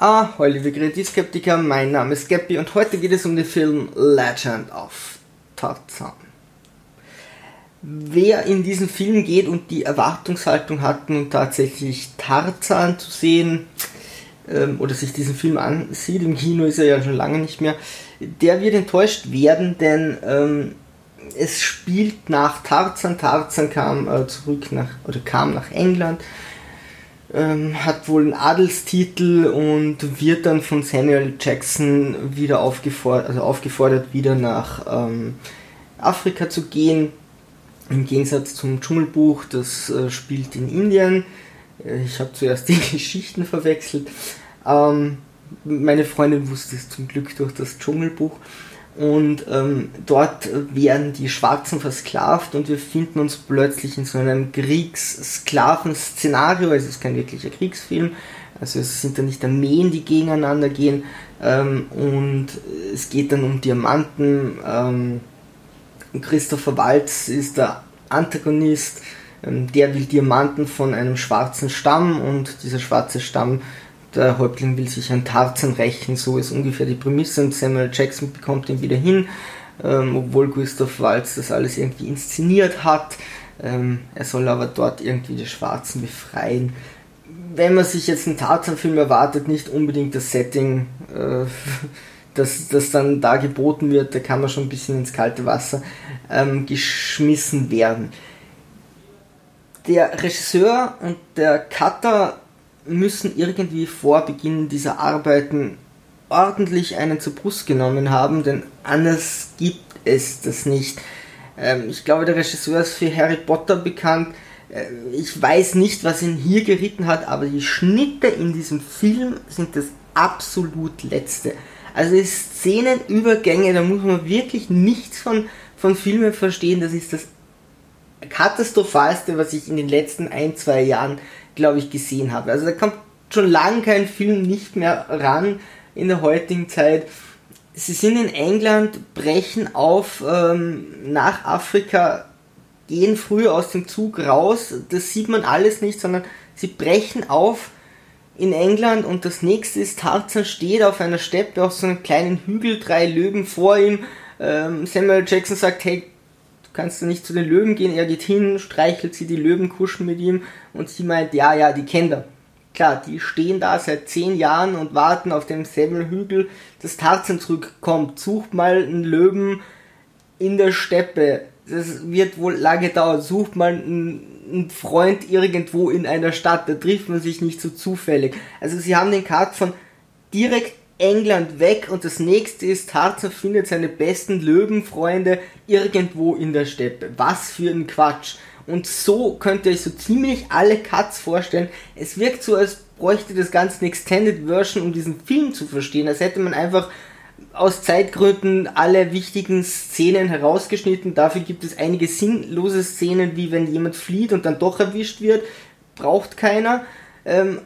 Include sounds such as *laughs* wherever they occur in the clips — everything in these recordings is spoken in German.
Ah, liebe Kreativskeptiker, mein Name ist Geppi und heute geht es um den Film Legend of Tarzan. Wer in diesen Film geht und die Erwartungshaltung hat, nun tatsächlich Tarzan zu sehen ähm, oder sich diesen Film ansieht, im Kino ist er ja schon lange nicht mehr, der wird enttäuscht werden, denn ähm, es spielt nach Tarzan. Tarzan kam äh, zurück nach oder kam nach England ähm, hat wohl einen Adelstitel und wird dann von Samuel Jackson wieder aufgefordert, also aufgefordert, wieder nach ähm, Afrika zu gehen. Im Gegensatz zum Dschungelbuch, das äh, spielt in Indien. Äh, ich habe zuerst *laughs* die Geschichten verwechselt. Ähm, meine Freundin wusste es zum Glück durch das Dschungelbuch. Und ähm, dort werden die Schwarzen versklavt und wir finden uns plötzlich in so einem Kriegssklaven-Szenario. Es ist kein wirklicher Kriegsfilm. Also es sind dann nicht Armeen, die gegeneinander gehen. Ähm, und es geht dann um Diamanten. Ähm, Christopher Waltz ist der Antagonist. Ähm, der will Diamanten von einem schwarzen Stamm und dieser schwarze Stamm der Häuptling will sich an Tarzan rächen, so ist ungefähr die Prämisse und Samuel Jackson bekommt ihn wieder hin, ähm, obwohl Gustav Waltz das alles irgendwie inszeniert hat. Ähm, er soll aber dort irgendwie die Schwarzen befreien. Wenn man sich jetzt einen Tarzan-Film erwartet, nicht unbedingt das Setting, äh, *laughs* das, das dann da geboten wird, da kann man schon ein bisschen ins kalte Wasser ähm, geschmissen werden. Der Regisseur und der Cutter müssen irgendwie vor Beginn dieser Arbeiten ordentlich einen zur Brust genommen haben, denn anders gibt es das nicht. Ähm, ich glaube, der Regisseur ist für Harry Potter bekannt. Äh, ich weiß nicht, was ihn hier geritten hat, aber die Schnitte in diesem Film sind das absolut letzte. Also die Szenenübergänge, da muss man wirklich nichts von, von Filmen verstehen. Das ist das katastrophalste, was ich in den letzten ein, zwei Jahren glaube ich, gesehen habe. Also da kommt schon lange kein Film nicht mehr ran in der heutigen Zeit. Sie sind in England, brechen auf ähm, nach Afrika, gehen früh aus dem Zug raus. Das sieht man alles nicht, sondern sie brechen auf in England und das nächste ist, Tarzan steht auf einer Steppe auf so einem kleinen Hügel, drei Löwen vor ihm. Ähm, Samuel Jackson sagt, hey, kannst du nicht zu den Löwen gehen? Er geht hin, streichelt sie die Löwen, kuschen mit ihm und sie meint, ja, ja, die kennt er. Klar, die stehen da seit zehn Jahren und warten auf dem Hügel, dass Tarzan zurückkommt. Sucht mal einen Löwen in der Steppe. Das wird wohl lange dauern. Sucht mal einen Freund irgendwo in einer Stadt. Da trifft man sich nicht so zufällig. Also sie haben den Cut von direkt England weg und das nächste ist, Tarzan findet seine besten Löwenfreunde irgendwo in der Steppe. Was für ein Quatsch. Und so könnt ihr euch so ziemlich alle Cuts vorstellen. Es wirkt so, als bräuchte das Ganze eine Extended Version, um diesen Film zu verstehen. Als hätte man einfach aus Zeitgründen alle wichtigen Szenen herausgeschnitten. Dafür gibt es einige sinnlose Szenen, wie wenn jemand flieht und dann doch erwischt wird. Braucht keiner. Ähm,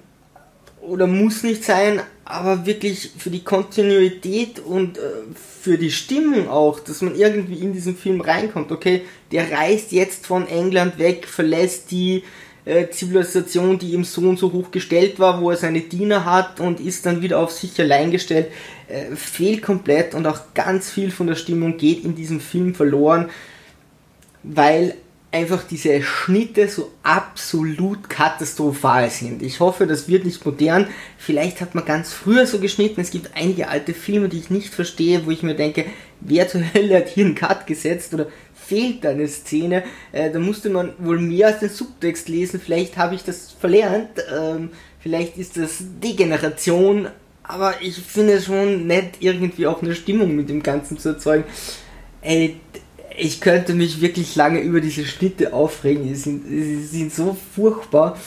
oder muss nicht sein, aber wirklich für die Kontinuität und äh, für die Stimmung auch, dass man irgendwie in diesen Film reinkommt. Okay, der reist jetzt von England weg, verlässt die äh, Zivilisation, die ihm so und so hoch gestellt war, wo er seine Diener hat und ist dann wieder auf sich allein gestellt, äh, fehlt komplett und auch ganz viel von der Stimmung geht in diesem Film verloren, weil einfach diese Schnitte so absolut katastrophal sind. Ich hoffe, das wird nicht modern. Vielleicht hat man ganz früher so geschnitten. Es gibt einige alte Filme, die ich nicht verstehe, wo ich mir denke, wer zur Hölle hat hier einen Cut gesetzt oder fehlt da eine Szene? Äh, da musste man wohl mehr als den Subtext lesen. Vielleicht habe ich das verlernt. Ähm, vielleicht ist das Degeneration. Aber ich finde es schon nett, irgendwie auch eine Stimmung mit dem Ganzen zu erzeugen. Ey, ich könnte mich wirklich lange über diese Schnitte aufregen. Die sind, die sind so furchtbar.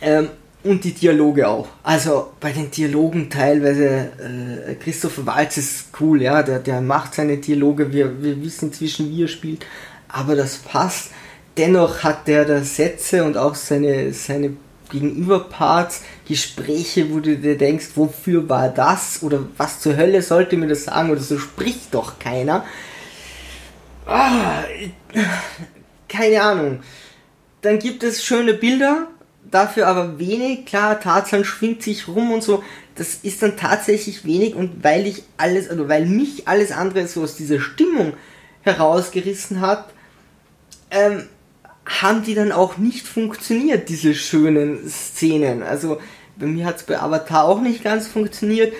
Ähm, und die Dialoge auch. Also bei den Dialogen teilweise, äh, Christopher Waltz ist cool, ja, der, der macht seine Dialoge, wir, wir wissen inzwischen, wie er spielt, aber das passt. Dennoch hat der da Sätze und auch seine, seine Gegenüberparts, Gespräche, wo du dir denkst, wofür war das? Oder was zur Hölle sollte mir das sagen? Oder so spricht doch keiner. Ah, keine Ahnung. Dann gibt es schöne Bilder, dafür aber wenig. Klar, Tarzan schwingt sich rum und so. Das ist dann tatsächlich wenig und weil ich alles, oder weil mich alles andere so aus dieser Stimmung herausgerissen hat, ähm, haben die dann auch nicht funktioniert, diese schönen Szenen. Also bei mir hat es bei Avatar auch nicht ganz funktioniert.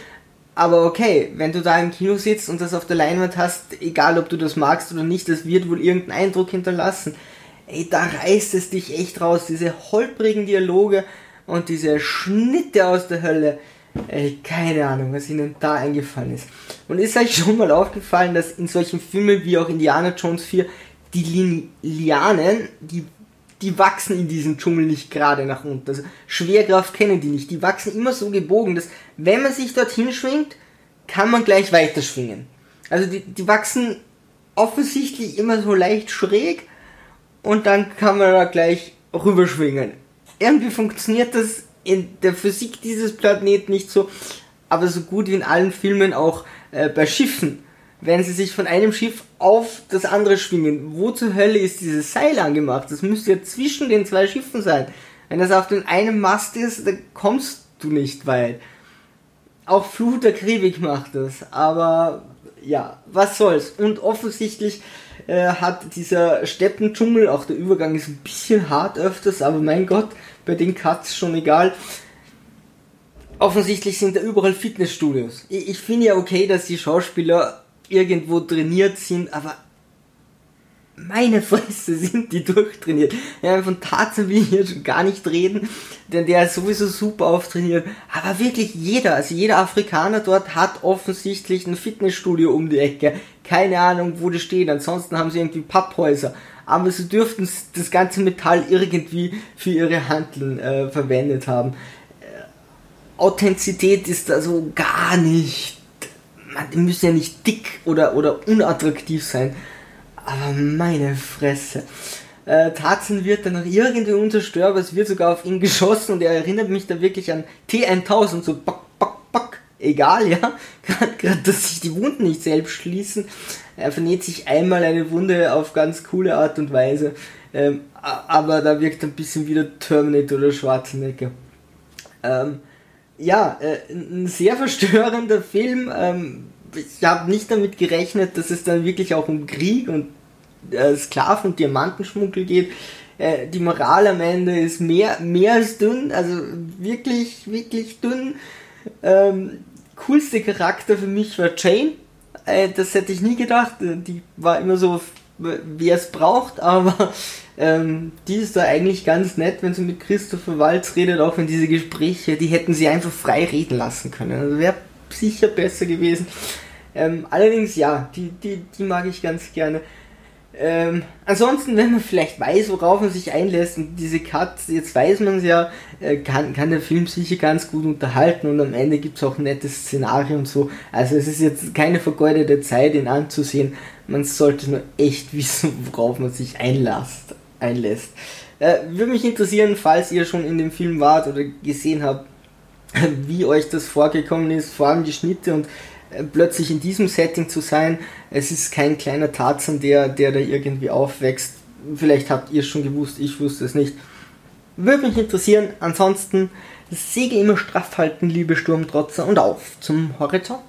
Aber okay, wenn du da im Kino sitzt und das auf der Leinwand hast, egal ob du das magst oder nicht, das wird wohl irgendeinen Eindruck hinterlassen. Ey, da reißt es dich echt raus. Diese holprigen Dialoge und diese Schnitte aus der Hölle. Ey, keine Ahnung, was ihnen da eingefallen ist. Und ist euch schon mal aufgefallen, dass in solchen Filmen wie auch Indiana Jones 4 die Lianen, die, die wachsen in diesem Dschungel nicht gerade nach unten. Also Schwerkraft kennen die nicht. Die wachsen immer so gebogen, dass wenn man sich dorthin schwingt, kann man gleich weiter schwingen. Also die, die wachsen offensichtlich immer so leicht schräg und dann kann man da gleich rüberschwingen. Irgendwie funktioniert das in der Physik dieses Planeten nicht so, aber so gut wie in allen Filmen auch äh, bei Schiffen wenn sie sich von einem Schiff auf das andere schwingen. Wo zur Hölle ist dieses Seil angemacht? Das müsste ja zwischen den zwei Schiffen sein. Wenn das auf dem einen Mast ist, dann kommst du nicht weit. Auch Flut der Karibik macht das, aber ja, was soll's. Und offensichtlich äh, hat dieser Steppendschungel, auch der Übergang ist ein bisschen hart öfters, aber mein Gott, bei den Cuts schon egal. Offensichtlich sind da überall Fitnessstudios. Ich, ich finde ja okay, dass die Schauspieler irgendwo trainiert sind, aber meine Fresse *laughs* sind die durchtrainiert. Ja, von Tarzan will ich hier schon gar nicht reden, denn der ist sowieso super auftrainiert. Aber wirklich jeder, also jeder Afrikaner dort hat offensichtlich ein Fitnessstudio um die Ecke. Keine Ahnung, wo das steht. Ansonsten haben sie irgendwie Papphäuser. Aber sie dürften das ganze Metall irgendwie für ihre Handeln äh, verwendet haben. Äh, Authentizität ist also gar nicht man, die müssen ja nicht dick oder, oder unattraktiv sein. Aber meine Fresse. Äh, Tarzan wird dann noch irgendwie unzerstörbar, es wird sogar auf ihn geschossen und er erinnert mich da wirklich an T1000, so back, back, back. Egal, ja. *laughs* Gerade, dass sich die Wunden nicht selbst schließen. Er vernäht sich einmal eine Wunde auf ganz coole Art und Weise. Ähm, aber da wirkt ein bisschen wieder Terminator oder Schwarzenegger. Ähm, ja, äh, ein sehr verstörender Film. Ähm, ich habe nicht damit gerechnet, dass es dann wirklich auch um Krieg und äh, Sklaven- und Diamantenschmuggel geht. Äh, die Moral am Ende ist mehr, mehr als dünn, also wirklich, wirklich dünn. Ähm, coolste Charakter für mich war Jane. Äh, das hätte ich nie gedacht. Äh, die war immer so, wer es braucht, aber ähm, die ist da eigentlich ganz nett, wenn sie mit Christopher Waltz redet, auch wenn diese Gespräche, die hätten sie einfach frei reden lassen können. Also wäre sicher besser gewesen. Ähm, allerdings, ja, die, die, die mag ich ganz gerne. Ähm, ansonsten, wenn man vielleicht weiß, worauf man sich einlässt und diese Cuts, jetzt weiß man es ja, äh, kann, kann der Film sicher ganz gut unterhalten und am Ende gibt es auch ein nettes Szenario und so. Also es ist jetzt keine vergeudete Zeit, ihn anzusehen. Man sollte nur echt *laughs* wissen, worauf man sich einlässt einlässt. Äh, würde mich interessieren, falls ihr schon in dem Film wart oder gesehen habt, *laughs* wie euch das vorgekommen ist, vor allem die Schnitte und plötzlich in diesem Setting zu sein. Es ist kein kleiner Tarzan, der, der da irgendwie aufwächst. Vielleicht habt ihr es schon gewusst, ich wusste es nicht. Würde mich interessieren. Ansonsten Säge immer straff halten, liebe Sturmtrotzer, und auf zum Horizont.